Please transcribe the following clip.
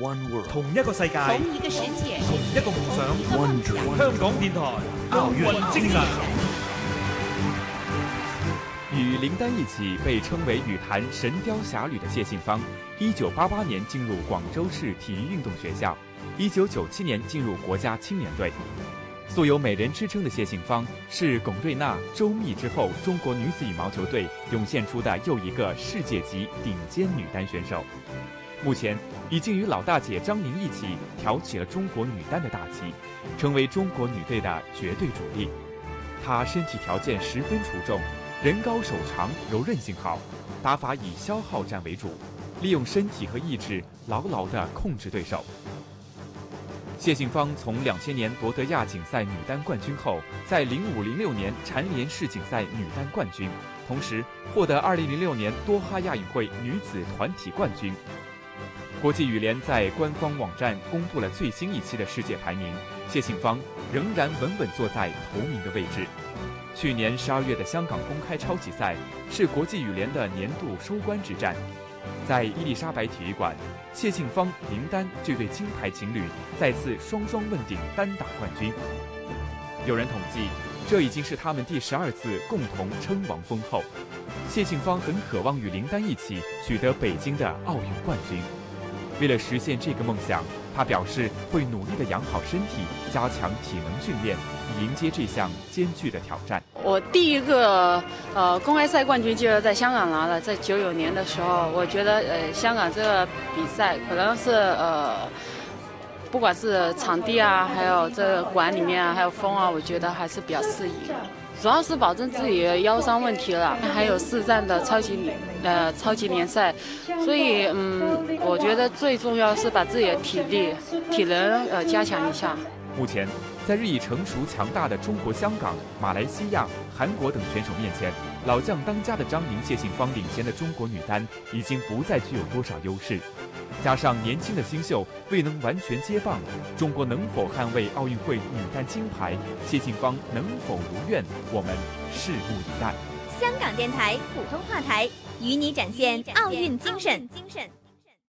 One world，同一个世界，同一个世界，同一个梦想。One dream，香港电台奥运精神。与林丹一起被称为羽坛神雕侠侣的谢杏芳，一九八八年进入广州市体育运动学校，一九九七年进入国家青年队。素有“美人”之称的谢杏芳，是龚瑞娜、周密之后中国女子羽毛球队涌现出的又一个世界级顶尖女单选手。目前已经与老大姐张宁一起挑起了中国女单的大旗，成为中国女队的绝对主力。她身体条件十分出众，人高手长，柔韧性好，打法以消耗战为主，利用身体和意志牢牢地控制对手。谢杏芳从两千年夺得亚锦赛女单冠军后，在零五零六年蝉联世锦赛女单冠军，同时获得二零零六年多哈亚运会女子团体冠军。国际羽联在官方网站公布了最新一期的世界排名，谢杏芳仍然稳稳坐在头名的位置。去年十二月的香港公开超级赛是国际羽联的年度收官之战，在伊丽莎白体育馆，谢杏芳、林丹这对金牌情侣再次双双问鼎单打冠军。有人统计，这已经是他们第十二次共同称王封后。谢杏芳很渴望与林丹一起取得北京的奥运冠军。为了实现这个梦想，他表示会努力的养好身体，加强体能训练，迎接这项艰巨的挑战。我第一个呃公开赛冠军就是在香港拿了，在九九年的时候，我觉得呃香港这个比赛可能是呃不管是场地啊，还有这个馆里面啊，还有风啊，我觉得还是比较适应。主要是保证自己的腰伤问题了，还有四站的超级呃超级联赛，所以嗯，我觉得最重要是把自己的体力、体能呃加强一下。目前，在日益成熟强大的中国香港、马来西亚、韩国等选手面前，老将当家的张宁、谢杏芳领衔的中国女单已经不再具有多少优势。加上年轻的新秀未能完全接棒，中国能否捍卫奥运会女单金牌？谢杏芳能否如愿？我们拭目以待。香港电台普通话台与你展现奥运精神。精神。